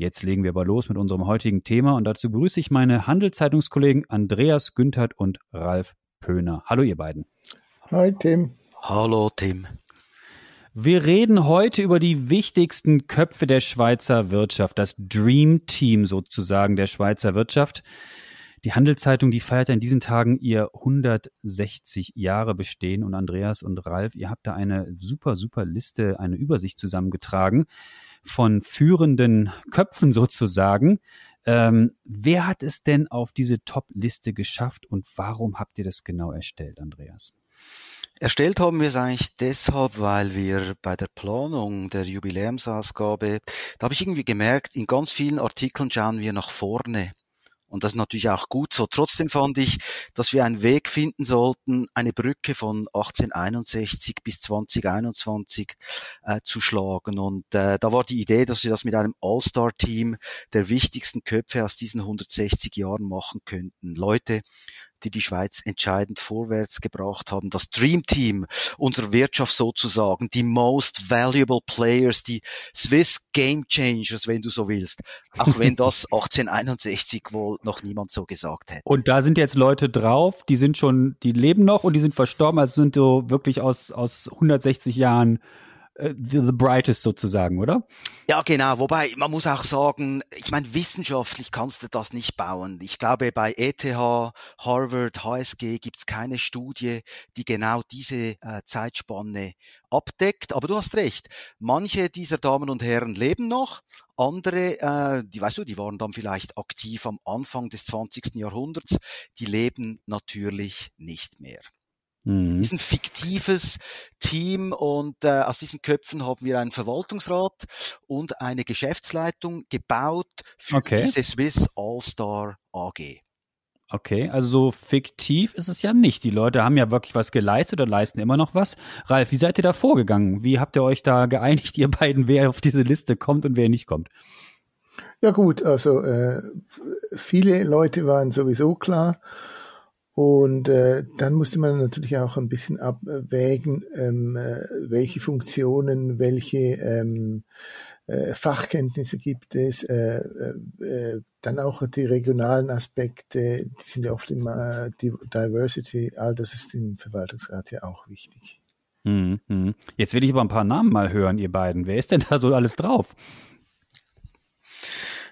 Jetzt legen wir aber los mit unserem heutigen Thema und dazu begrüße ich meine Handelszeitungskollegen Andreas Günthert und Ralf Pöhner. Hallo ihr beiden. Hi Tim. Hallo Tim. Wir reden heute über die wichtigsten Köpfe der Schweizer Wirtschaft, das Dream Team sozusagen der Schweizer Wirtschaft. Die Handelszeitung, die feiert in diesen Tagen ihr 160 Jahre Bestehen und Andreas und Ralf, ihr habt da eine super, super Liste, eine Übersicht zusammengetragen von führenden Köpfen sozusagen. Ähm, wer hat es denn auf diese Top-Liste geschafft und warum habt ihr das genau erstellt, Andreas? Erstellt haben wir es eigentlich deshalb, weil wir bei der Planung der Jubiläumsausgabe, da habe ich irgendwie gemerkt, in ganz vielen Artikeln schauen wir nach vorne. Und das ist natürlich auch gut so. Trotzdem fand ich, dass wir einen Weg finden sollten, eine Brücke von 1861 bis 2021 äh, zu schlagen. Und äh, da war die Idee, dass wir das mit einem All-Star-Team der wichtigsten Köpfe aus diesen 160 Jahren machen könnten. Leute, die die Schweiz entscheidend vorwärts gebracht haben. Das Dream Team unserer Wirtschaft sozusagen, die most valuable players, die Swiss Game Changers, wenn du so willst. Auch wenn das 1861 wohl noch niemand so gesagt hätte. Und da sind jetzt Leute drauf, die sind schon, die leben noch und die sind verstorben, also sind so wirklich aus, aus 160 Jahren the, the brightest sozusagen, oder? Ja, genau. Wobei, man muss auch sagen, ich meine, wissenschaftlich kannst du das nicht bauen. Ich glaube, bei ETH, Harvard, HSG gibt's keine Studie, die genau diese äh, Zeitspanne abdeckt. Aber du hast recht. Manche dieser Damen und Herren leben noch. Andere, äh, die weißt du, die waren dann vielleicht aktiv am Anfang des 20. Jahrhunderts, die leben natürlich nicht mehr. Mhm. ist ein fiktives Team und äh, aus diesen Köpfen haben wir einen Verwaltungsrat und eine Geschäftsleitung gebaut für okay. diese Swiss All-Star AG. Okay, also so fiktiv ist es ja nicht. Die Leute haben ja wirklich was geleistet oder leisten immer noch was. Ralf, wie seid ihr da vorgegangen? Wie habt ihr euch da geeinigt, ihr beiden, wer auf diese Liste kommt und wer nicht kommt? Ja gut, also äh, viele Leute waren sowieso klar. Und äh, dann musste man natürlich auch ein bisschen abwägen, ähm, äh, welche Funktionen, welche ähm, äh, Fachkenntnisse gibt es, äh, äh, äh dann auch die regionalen Aspekte, die sind ja oft immer die Diversity, all das ist im Verwaltungsrat ja auch wichtig. Mhm. Jetzt will ich aber ein paar Namen mal hören, ihr beiden. Wer ist denn da so alles drauf?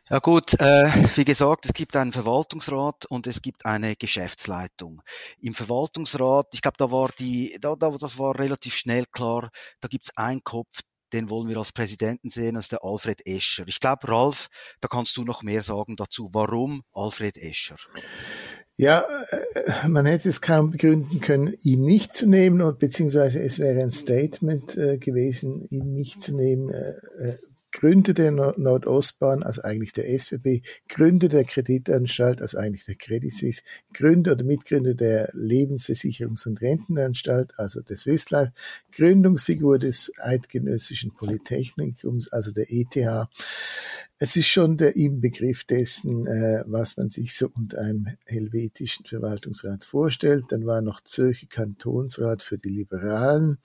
Ja gut, äh, wie gesagt, es gibt einen Verwaltungsrat und es gibt eine Geschäftsleitung. Im Verwaltungsrat, ich glaube, da war die, da, da, das war relativ schnell klar, da gibt's einen Kopf, den wollen wir als Präsidenten sehen, ist der Alfred Escher. Ich glaube, Ralf, da kannst du noch mehr sagen dazu. Warum Alfred Escher? Ja, äh, man hätte es kaum begründen können, ihn nicht zu nehmen, beziehungsweise es wäre ein Statement äh, gewesen, ihn nicht zu nehmen. Äh, Gründer der Nordostbahn, also eigentlich der SBB, Gründer der Kreditanstalt, also eigentlich der Credit Suisse, Gründer oder Mitgründer der Lebensversicherungs- und Rentenanstalt, also der Swiss Life, Gründungsfigur des Eidgenössischen Polytechnikums, also der ETH. Es ist schon der Inbegriff dessen, äh, was man sich so unter einem helvetischen Verwaltungsrat vorstellt. Dann war noch Zürcher Kantonsrat für die Liberalen,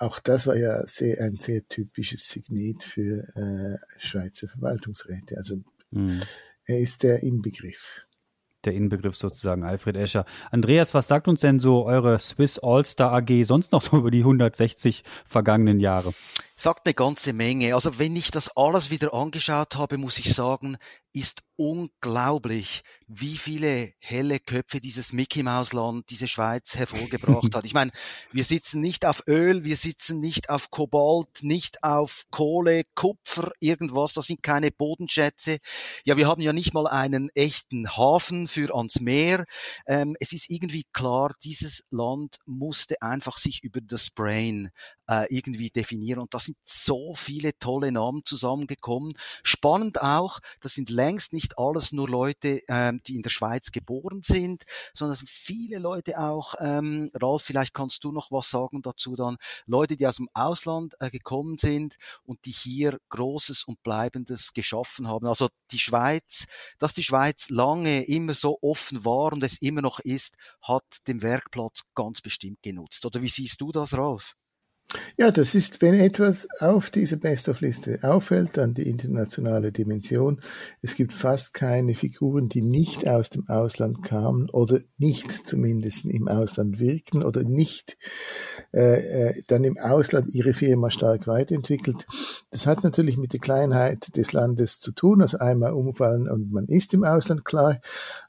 auch das war ja sehr, ein sehr typisches Signet für äh, Schweizer Verwaltungsräte. Also mhm. er ist der Inbegriff. Der Inbegriff sozusagen, Alfred Escher. Andreas, was sagt uns denn so eure Swiss All-Star AG sonst noch so über die 160 vergangenen Jahre? Sagt eine ganze Menge. Also wenn ich das alles wieder angeschaut habe, muss ich sagen, ist unglaublich, wie viele helle Köpfe dieses Mickey Maus Land, diese Schweiz hervorgebracht hat. Ich meine, wir sitzen nicht auf Öl, wir sitzen nicht auf Kobalt, nicht auf Kohle, Kupfer, irgendwas, das sind keine Bodenschätze. Ja, wir haben ja nicht mal einen echten Hafen für ans Meer. Ähm, es ist irgendwie klar, dieses Land musste einfach sich über das Brain äh, irgendwie definieren. Und da sind so viele tolle Namen zusammengekommen. Spannend auch, das sind längst nicht alles nur Leute, ähm, die in der Schweiz geboren sind, sondern es sind viele Leute auch, ähm, Ralf, vielleicht kannst du noch was sagen dazu dann, Leute, die aus dem Ausland äh, gekommen sind und die hier Großes und Bleibendes geschaffen haben. Also die Schweiz, dass die Schweiz lange immer so offen war und es immer noch ist, hat den Werkplatz ganz bestimmt genutzt. Oder wie siehst du das, Ralf? Ja, das ist, wenn etwas auf dieser Best-of-Liste auffällt, dann die internationale Dimension. Es gibt fast keine Figuren, die nicht aus dem Ausland kamen oder nicht zumindest im Ausland wirkten oder nicht äh, äh, dann im Ausland ihre Firma stark weiterentwickelt. Das hat natürlich mit der Kleinheit des Landes zu tun, also einmal umfallen und man ist im Ausland klar,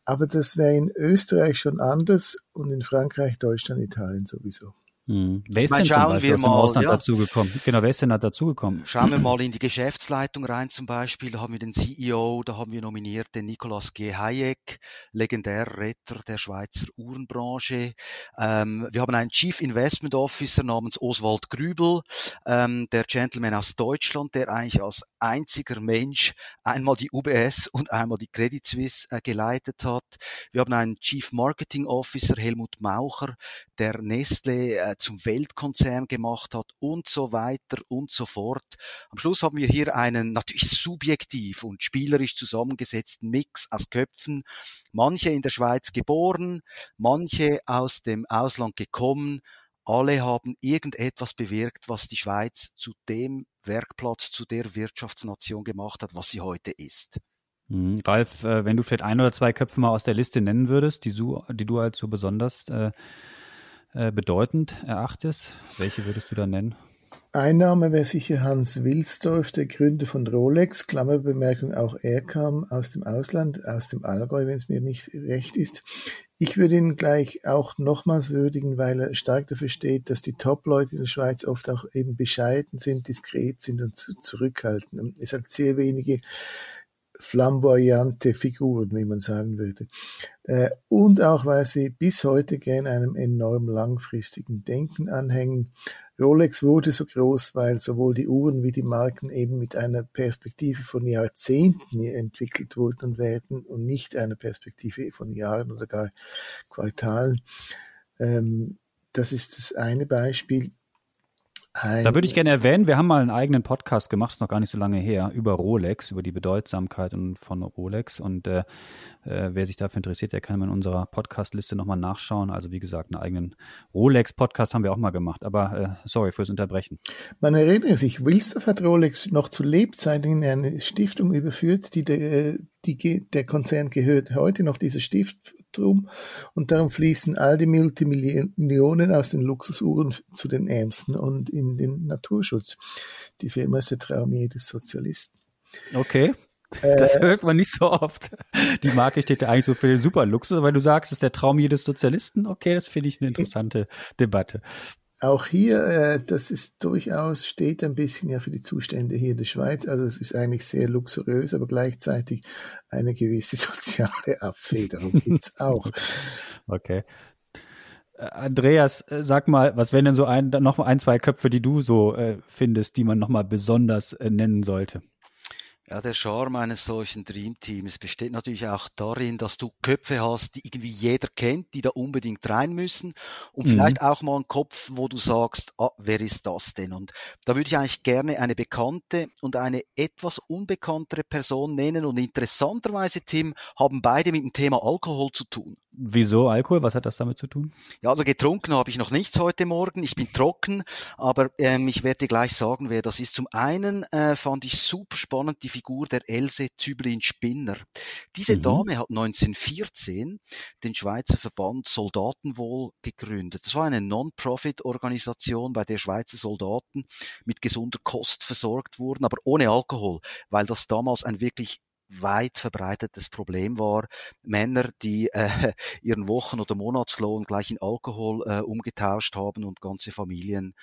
aber das wäre in Österreich schon anders und in Frankreich, Deutschland, Italien sowieso. Hm. Wer ist denn zum Beispiel aus dem Ausland ja. dazugekommen? Genau, wer ist denn da dazugekommen? Schauen wir mal in die Geschäftsleitung rein zum Beispiel. Da haben wir den CEO, da haben wir nominiert den Nicolas G. Hayek, legendärer Retter der Schweizer Uhrenbranche. Ähm, wir haben einen Chief Investment Officer namens Oswald Grübel, ähm, der Gentleman aus Deutschland, der eigentlich als einziger Mensch einmal die UBS und einmal die Credit Suisse äh, geleitet hat. Wir haben einen Chief Marketing Officer, Helmut Maucher, der Nestle äh, zum Weltkonzern gemacht hat und so weiter und so fort. Am Schluss haben wir hier einen natürlich subjektiv und spielerisch zusammengesetzten Mix aus Köpfen. Manche in der Schweiz geboren, manche aus dem Ausland gekommen, alle haben irgendetwas bewirkt, was die Schweiz zu dem Werkplatz, zu der Wirtschaftsnation gemacht hat, was sie heute ist. Mhm. Ralf, äh, wenn du vielleicht ein oder zwei Köpfe mal aus der Liste nennen würdest, die du, die du als so besonders äh, äh, bedeutend erachtest, welche würdest du da nennen? Ein Name wäre sicher Hans Wilsdorf, der Gründer von Rolex. Klammerbemerkung, auch er kam aus dem Ausland, aus dem Allgäu, wenn es mir nicht recht ist. Ich würde ihn gleich auch nochmals würdigen, weil er stark dafür steht, dass die Top-Leute in der Schweiz oft auch eben bescheiden sind, diskret sind und zurückhaltend. Es hat sehr wenige flamboyante Figuren, wie man sagen würde. Äh, und auch, weil sie bis heute gern einem enorm langfristigen Denken anhängen. Rolex wurde so groß, weil sowohl die Uhren wie die Marken eben mit einer Perspektive von Jahrzehnten entwickelt wurden und werden und nicht einer Perspektive von Jahren oder gar Quartalen. Ähm, das ist das eine Beispiel. Ein da würde ich gerne erwähnen, wir haben mal einen eigenen Podcast gemacht, ist noch gar nicht so lange her, über Rolex, über die Bedeutsamkeit von Rolex. Und äh, äh, wer sich dafür interessiert, der kann in unserer Podcast-Liste nochmal nachschauen. Also wie gesagt, einen eigenen Rolex-Podcast haben wir auch mal gemacht. Aber äh, sorry fürs Unterbrechen. Man erinnere sich, Wilsdorf hat Rolex noch zu Lebzeiten in eine Stiftung überführt, die der, die, der Konzern gehört heute noch dieser Stiftung und darum fließen all die Multimillionen aus den Luxusuhren zu den Ärmsten und in den Naturschutz. Die Firma ist der Traum jedes Sozialisten. Okay. Das äh, hört man nicht so oft. Die Marke steht ja eigentlich so für den Superluxus, weil du sagst, es ist der Traum jedes Sozialisten. Okay, das finde ich eine interessante Debatte. Auch hier, äh, das ist durchaus, steht ein bisschen ja für die Zustände hier in der Schweiz. Also es ist eigentlich sehr luxuriös, aber gleichzeitig eine gewisse soziale Abfederung gibt's auch. Okay. Äh, Andreas, äh, sag mal, was wären denn so ein, noch ein, zwei Köpfe, die du so findest, die man noch mal besonders nennen sollte? Ja, der Charme eines solchen Dreamteams besteht natürlich auch darin, dass du Köpfe hast, die irgendwie jeder kennt, die da unbedingt rein müssen und mhm. vielleicht auch mal einen Kopf, wo du sagst, ah, wer ist das denn? Und da würde ich eigentlich gerne eine bekannte und eine etwas unbekanntere Person nennen und interessanterweise, Tim, haben beide mit dem Thema Alkohol zu tun. Wieso Alkohol? Was hat das damit zu tun? Ja, also getrunken habe ich noch nichts heute Morgen. Ich bin trocken, aber ähm, ich werde dir gleich sagen, wer das ist. Zum einen äh, fand ich super spannend die Figur der Else Züblin-Spinner. Diese mhm. Dame hat 1914 den Schweizer Verband Soldatenwohl gegründet. Das war eine Non-Profit-Organisation, bei der Schweizer Soldaten mit gesunder Kost versorgt wurden, aber ohne Alkohol, weil das damals ein wirklich weit verbreitetes Problem war. Männer, die äh, ihren Wochen- oder Monatslohn gleich in Alkohol äh, umgetauscht haben und ganze Familien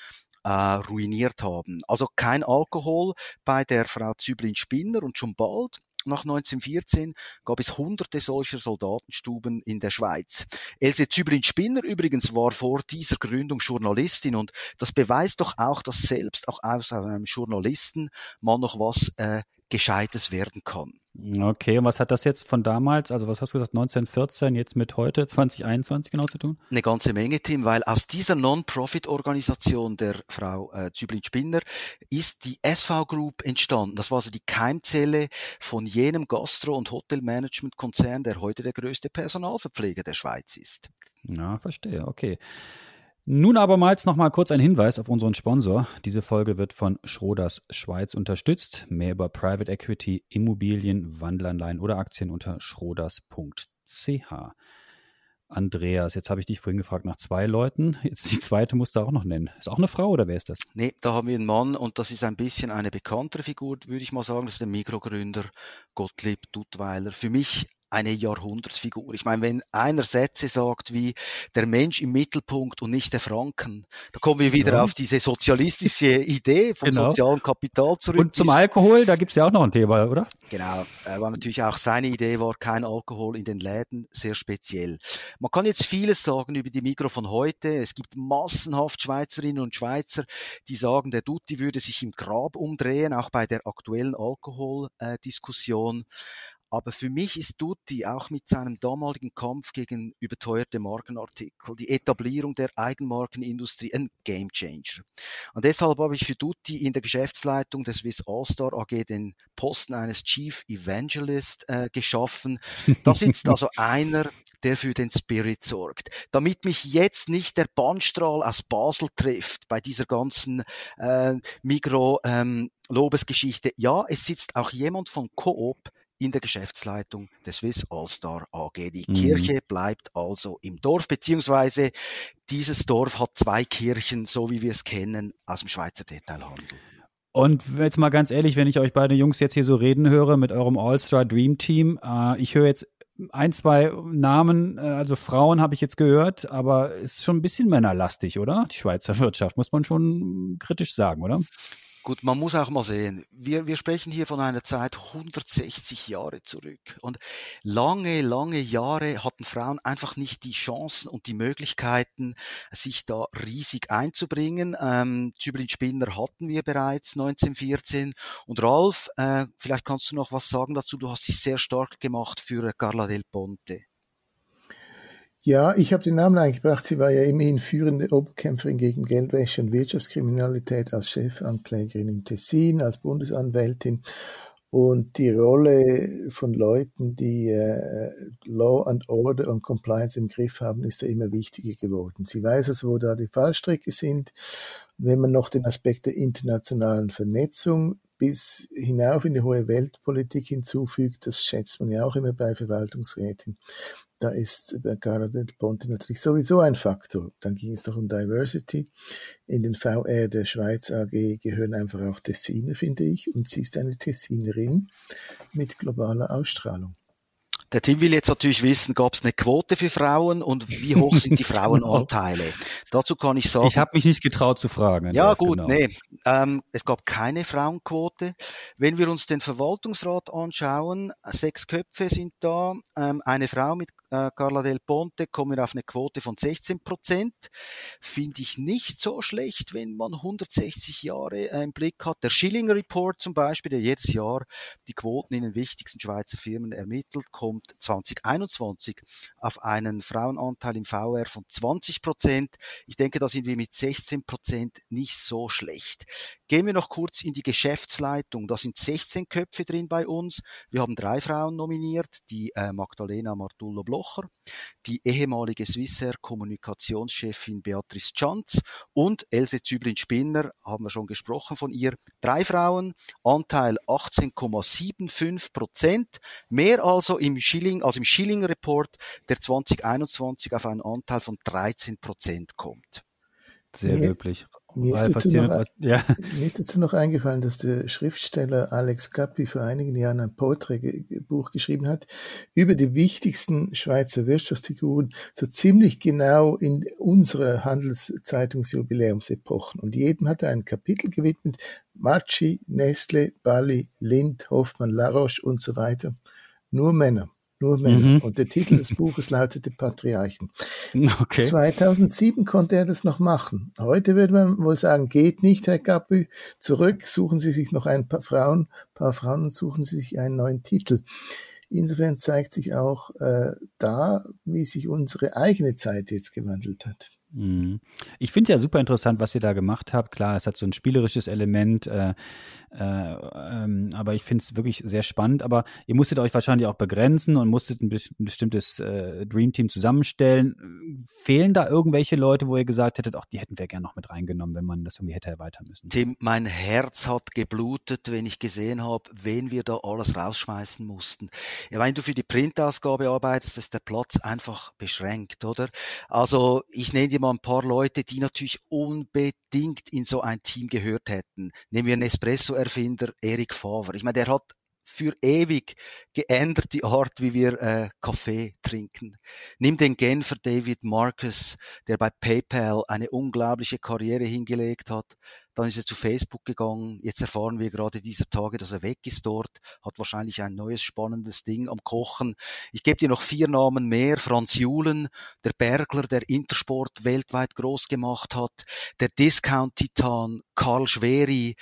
äh, ruiniert haben. Also kein Alkohol bei der Frau Züblin-Spinner und schon bald nach 1914 gab es hunderte solcher Soldatenstuben in der Schweiz. Else Züblin-Spinner übrigens war vor dieser Gründung Journalistin und das beweist doch auch, dass selbst auch aus einem Journalisten man noch was äh, Gescheites werden kann. Okay, und was hat das jetzt von damals, also was hast du gesagt, 1914, jetzt mit heute, 2021 genau zu tun? Eine ganze Menge, Tim, weil aus dieser Non-Profit-Organisation der Frau äh, Züblin-Spinner ist die SV Group entstanden. Das war also die Keimzelle von jenem Gastro- und Hotelmanagement-Konzern, der heute der größte Personalverpfleger der Schweiz ist. Ja, verstehe, okay. Nun abermals nochmal kurz ein Hinweis auf unseren Sponsor. Diese Folge wird von Schroders Schweiz unterstützt. Mehr über Private Equity, Immobilien, Wandelanleihen oder Aktien unter schroders.ch. Andreas, jetzt habe ich dich vorhin gefragt nach zwei Leuten. Jetzt die zweite musst du auch noch nennen. Ist auch eine Frau oder wer ist das? Nee, da haben wir einen Mann und das ist ein bisschen eine bekanntere Figur, würde ich mal sagen. Das ist der Mikrogründer Gottlieb Duttweiler. Für mich eine Jahrhundertsfigur. Ich meine, wenn einer Sätze sagt wie der Mensch im Mittelpunkt und nicht der Franken, da kommen wir wieder ja. auf diese sozialistische Idee vom genau. sozialen Kapital zurück. Und zum Alkohol, da gibt's ja auch noch ein Thema, oder? Genau, äh, war natürlich auch seine Idee, war kein Alkohol in den Läden, sehr speziell. Man kann jetzt vieles sagen über die Mikro von heute. Es gibt massenhaft Schweizerinnen und Schweizer, die sagen, der Dutti würde sich im Grab umdrehen, auch bei der aktuellen Alkoholdiskussion. Aber für mich ist Dutti auch mit seinem damaligen Kampf gegen überteuerte Markenartikel, die Etablierung der Eigenmarkenindustrie ein Gamechanger. Und deshalb habe ich für Dutti in der Geschäftsleitung des Swiss All-Star AG den Posten eines Chief Evangelist äh, geschaffen. Da sitzt also einer, der für den Spirit sorgt. Damit mich jetzt nicht der Bandstrahl aus Basel trifft bei dieser ganzen äh, Migro ähm, Lobesgeschichte. Ja, es sitzt auch jemand von Coop, in der Geschäftsleitung des Swiss All-Star AG. Die mhm. Kirche bleibt also im Dorf, beziehungsweise dieses Dorf hat zwei Kirchen, so wie wir es kennen, aus dem Schweizer Detailhandel. Und jetzt mal ganz ehrlich, wenn ich euch beide Jungs jetzt hier so reden höre mit eurem All-Star Dream Team, äh, ich höre jetzt ein, zwei Namen, äh, also Frauen habe ich jetzt gehört, aber ist schon ein bisschen männerlastig, oder? Die Schweizer Wirtschaft, muss man schon kritisch sagen, oder? Gut, man muss auch mal sehen, wir, wir sprechen hier von einer Zeit 160 Jahre zurück. Und lange, lange Jahre hatten Frauen einfach nicht die Chancen und die Möglichkeiten, sich da riesig einzubringen. Ähm, Züblin Spinner hatten wir bereits 1914. Und Ralf, äh, vielleicht kannst du noch was sagen dazu. Du hast dich sehr stark gemacht für Carla del Ponte. Ja, ich habe den Namen eingebracht. Sie war ja immerhin führende Oberkämpferin gegen Geldwäsche und Wirtschaftskriminalität als Chefanklägerin im Tessin, als Bundesanwältin. Und die Rolle von Leuten, die äh, Law and Order und Compliance im Griff haben, ist ja immer wichtiger geworden. Sie weiß also, wo da die Fallstricke sind. Wenn man noch den Aspekt der internationalen Vernetzung bis hinauf in die hohe Weltpolitik hinzufügt, das schätzt man ja auch immer bei Verwaltungsräten, da ist Gara del Ponte natürlich sowieso ein Faktor. Dann ging es doch um Diversity. In den VR der Schweiz AG gehören einfach auch Tessiner, finde ich, und sie ist eine Tessinerin mit globaler Ausstrahlung. Der Tim will jetzt natürlich wissen, gab es eine Quote für Frauen und wie hoch sind die Frauenanteile? Dazu kann ich sagen. Ich habe mich nicht getraut zu fragen. Ja gut, genau. nee. Ähm, es gab keine Frauenquote. Wenn wir uns den Verwaltungsrat anschauen, sechs Köpfe sind da, ähm, eine Frau mit äh, Carla Del Ponte kommen auf eine Quote von 16 Prozent. Finde ich nicht so schlecht, wenn man 160 Jahre äh, im Blick hat. Der Schilling Report zum Beispiel, der jedes Jahr die Quoten in den wichtigsten Schweizer Firmen ermittelt, kommt 2021 auf einen Frauenanteil im VR von 20 Prozent. Ich denke, da sind wir mit 16 Prozent nicht so schlecht. Gehen wir noch kurz in die Geschäftsleitung. Da sind 16 Köpfe drin bei uns. Wir haben drei Frauen nominiert, die äh, Magdalena Martullo Blocher, die ehemalige Swissair Kommunikationschefin Beatrice Chanz und Else Züblin-Spinner, haben wir schon gesprochen von ihr. Drei Frauen, Anteil 18,75 Prozent, mehr also im Schilling, als im Schilling Report, der 2021 auf einen Anteil von 13 Prozent kommt. Sehr löblich. Mir ist, dazu noch, ja. mir ist dazu noch eingefallen, dass der Schriftsteller Alex Gappi vor einigen Jahren ein Porträtbuch geschrieben hat über die wichtigsten Schweizer Wirtschaftsfiguren, so ziemlich genau in unserer Handelszeitungsjubiläumsepochen. Und jedem hat er ein Kapitel gewidmet, Matschi, Nestle, Bali, Lind, Hoffmann, Laroche und so weiter. Nur Männer. Nur Männer. Mhm. Und der Titel des Buches lautete Patriarchen. Okay. 2007 konnte er das noch machen. Heute würde man wohl sagen, geht nicht, Herr Gabü. Zurück, suchen Sie sich noch ein paar Frauen, paar Frauen und suchen Sie sich einen neuen Titel. Insofern zeigt sich auch äh, da, wie sich unsere eigene Zeit jetzt gewandelt hat. Mhm. Ich finde es ja super interessant, was ihr da gemacht habt. Klar, es hat so ein spielerisches Element, äh, äh, ähm, aber ich finde es wirklich sehr spannend. Aber ihr musstet euch wahrscheinlich auch begrenzen und musstet ein, bestimmtes äh, Dream Team zusammenstellen. Fehlen da irgendwelche Leute, wo ihr gesagt hättet, ach, die hätten wir gerne noch mit reingenommen, wenn man das irgendwie hätte erweitern müssen? Tim, mein Herz hat geblutet, wenn ich gesehen habe, wen wir da alles rausschmeißen mussten. Ja, wenn du für die Printausgabe arbeitest, ist der Platz einfach beschränkt, oder? Also ich nenne dir mal ein paar Leute, die natürlich unbedingt in so ein Team gehört hätten. Nehmen wir Nespresso Erfinder Erik Favre. Ich meine, der hat für ewig geändert die Art, wie wir äh, Kaffee trinken. Nimm den Genfer David Marcus, der bei PayPal eine unglaubliche Karriere hingelegt hat. Dann ist er zu Facebook gegangen. Jetzt erfahren wir gerade dieser Tage, dass er weg ist dort, hat wahrscheinlich ein neues spannendes Ding am Kochen. Ich gebe dir noch vier Namen mehr. Franz Julen, der Bergler, der Intersport weltweit groß gemacht hat, der Discount-Titan Karl Schweri,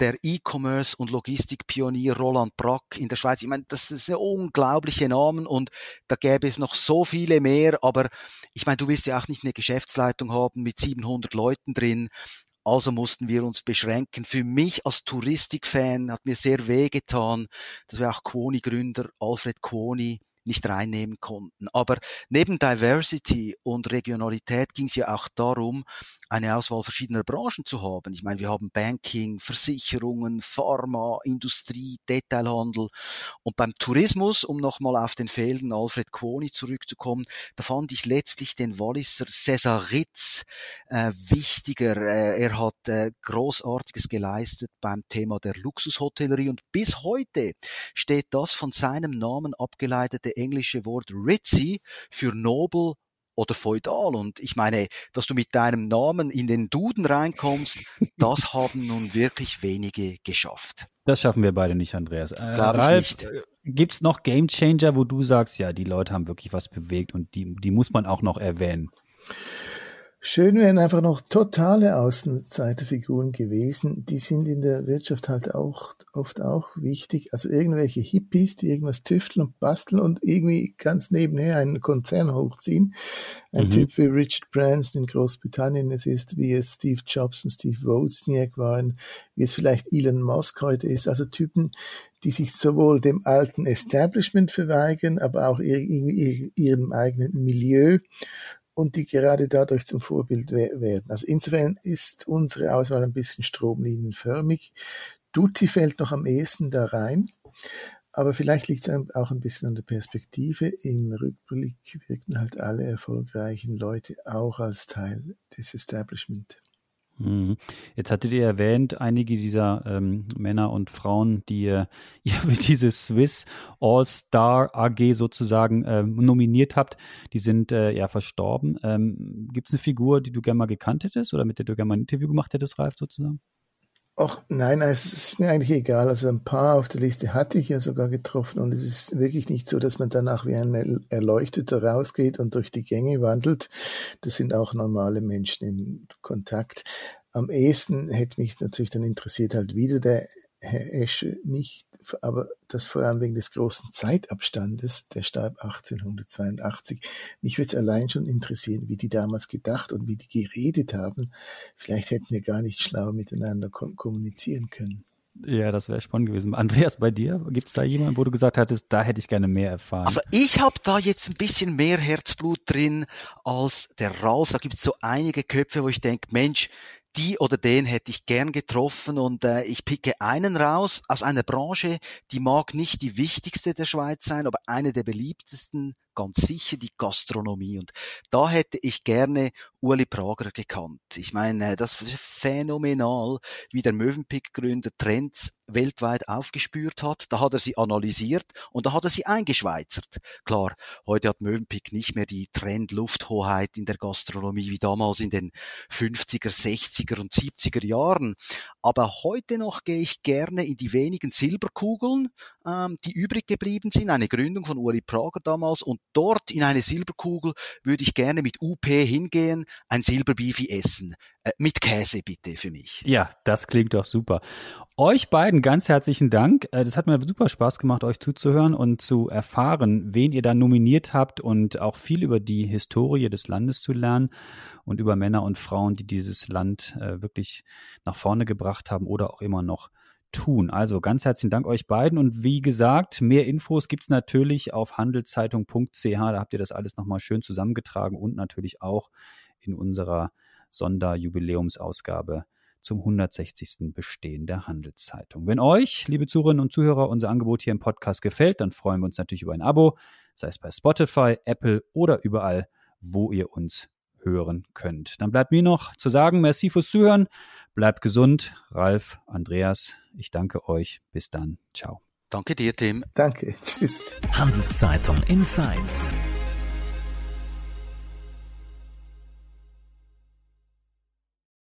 der E-Commerce und Logistikpionier Roland Brack in der Schweiz. Ich meine, das sind unglaubliche Namen und da gäbe es noch so viele mehr, aber ich meine, du willst ja auch nicht eine Geschäftsleitung haben mit 700 Leuten drin. Also mussten wir uns beschränken. Für mich als Touristikfan hat mir sehr wehgetan, dass wir auch Quoni-Gründer Alfred Quoni nicht reinnehmen konnten. Aber neben Diversity und Regionalität ging es ja auch darum, eine Auswahl verschiedener Branchen zu haben. Ich meine, wir haben Banking, Versicherungen, Pharma, Industrie, Detailhandel. Und beim Tourismus, um nochmal auf den fehlenden Alfred Quoni zurückzukommen, da fand ich letztlich den Walliser Cesar Ritz äh, wichtiger. Äh, er hat äh, Großartiges geleistet beim Thema der Luxushotellerie und bis heute steht das von seinem Namen abgeleitete englische Wort ritzy für nobel oder feudal. Und ich meine, dass du mit deinem Namen in den Duden reinkommst, das haben nun wirklich wenige geschafft. Das schaffen wir beide nicht, Andreas. Äh, Ralf, nicht. Äh, Gibt es noch Gamechanger, wo du sagst, ja, die Leute haben wirklich was bewegt und die, die muss man auch noch erwähnen? Schön wären einfach noch totale Außenseiterfiguren gewesen. Die sind in der Wirtschaft halt auch oft auch wichtig. Also irgendwelche Hippies, die irgendwas tüfteln und basteln und irgendwie ganz nebenher einen Konzern hochziehen. Ein mhm. Typ wie Richard Branson in Großbritannien es ist, wie es Steve Jobs und Steve Wozniak waren, wie es vielleicht Elon Musk heute ist. Also Typen, die sich sowohl dem alten Establishment verweigern, aber auch irgendwie ihrem eigenen Milieu und die gerade dadurch zum Vorbild werden. Also insofern ist unsere Auswahl ein bisschen stromlinienförmig. Dutti fällt noch am ehesten da rein. Aber vielleicht liegt es auch ein bisschen an der Perspektive. Im Rückblick wirken halt alle erfolgreichen Leute auch als Teil des Establishment. Mhm. Jetzt hattet ihr erwähnt, einige dieser ähm, Männer und Frauen, die äh, ihr für diese Swiss All-Star AG sozusagen ähm, nominiert habt, die sind äh, ja verstorben. Ähm, Gibt es eine Figur, die du gerne mal gekannt hättest oder mit der du gerne mal ein Interview gemacht hättest, Ralf, sozusagen? Ach nein, es ist mir eigentlich egal. Also ein paar auf der Liste hatte ich ja sogar getroffen und es ist wirklich nicht so, dass man danach wie ein Erleuchteter rausgeht und durch die Gänge wandelt. Das sind auch normale Menschen im Kontakt. Am ehesten hätte mich natürlich dann interessiert halt wieder der Herr Esche nicht, aber das vor allem wegen des großen Zeitabstandes, der starb 1882. Mich würde es allein schon interessieren, wie die damals gedacht und wie die geredet haben. Vielleicht hätten wir gar nicht schlau miteinander kommunizieren können. Ja, das wäre spannend gewesen. Andreas, bei dir gibt es da jemanden, wo du gesagt hattest, da hätte ich gerne mehr erfahren? Also ich habe da jetzt ein bisschen mehr Herzblut drin als der Ralf. Da gibt es so einige Köpfe, wo ich denke, Mensch, die oder den hätte ich gern getroffen und äh, ich picke einen raus aus einer Branche, die mag nicht die wichtigste der Schweiz sein, aber eine der beliebtesten, ganz sicher die Gastronomie. Und da hätte ich gerne Uli Prager gekannt. Ich meine, das ist phänomenal, wie der Mövenpick-Gründer Trends weltweit aufgespürt hat. Da hat er sie analysiert und da hat er sie eingeschweizert. Klar, heute hat Mövenpick nicht mehr die Trend-Lufthoheit in der Gastronomie wie damals in den 50er, 60er und 70er Jahren. Aber heute noch gehe ich gerne in die wenigen Silberkugeln, ähm, die übrig geblieben sind. Eine Gründung von Uli Prager damals und dort in eine Silberkugel würde ich gerne mit UP hingehen, ein Silberbifi essen. Äh, mit Käse bitte für mich. Ja, das klingt doch super. Euch beiden ganz herzlichen Dank. Äh, das hat mir super Spaß gemacht, euch zuzuhören und zu erfahren, wen ihr da nominiert habt und auch viel über die Historie des Landes zu lernen und über Männer und Frauen, die dieses Land äh, wirklich nach vorne gebracht haben oder auch immer noch tun. Also ganz herzlichen Dank euch beiden und wie gesagt, mehr Infos gibt es natürlich auf handelszeitung.ch, da habt ihr das alles nochmal schön zusammengetragen und natürlich auch in unserer Sonderjubiläumsausgabe zum 160. Bestehen der Handelszeitung. Wenn euch, liebe Zuhörerinnen und Zuhörer, unser Angebot hier im Podcast gefällt, dann freuen wir uns natürlich über ein Abo, sei es bei Spotify, Apple oder überall, wo ihr uns hören könnt. Dann bleibt mir noch zu sagen, merci fürs Zuhören, bleibt gesund. Ralf, Andreas, ich danke euch. Bis dann. Ciao. Danke dir, Tim. Danke. Tschüss. Handelszeitung Insights.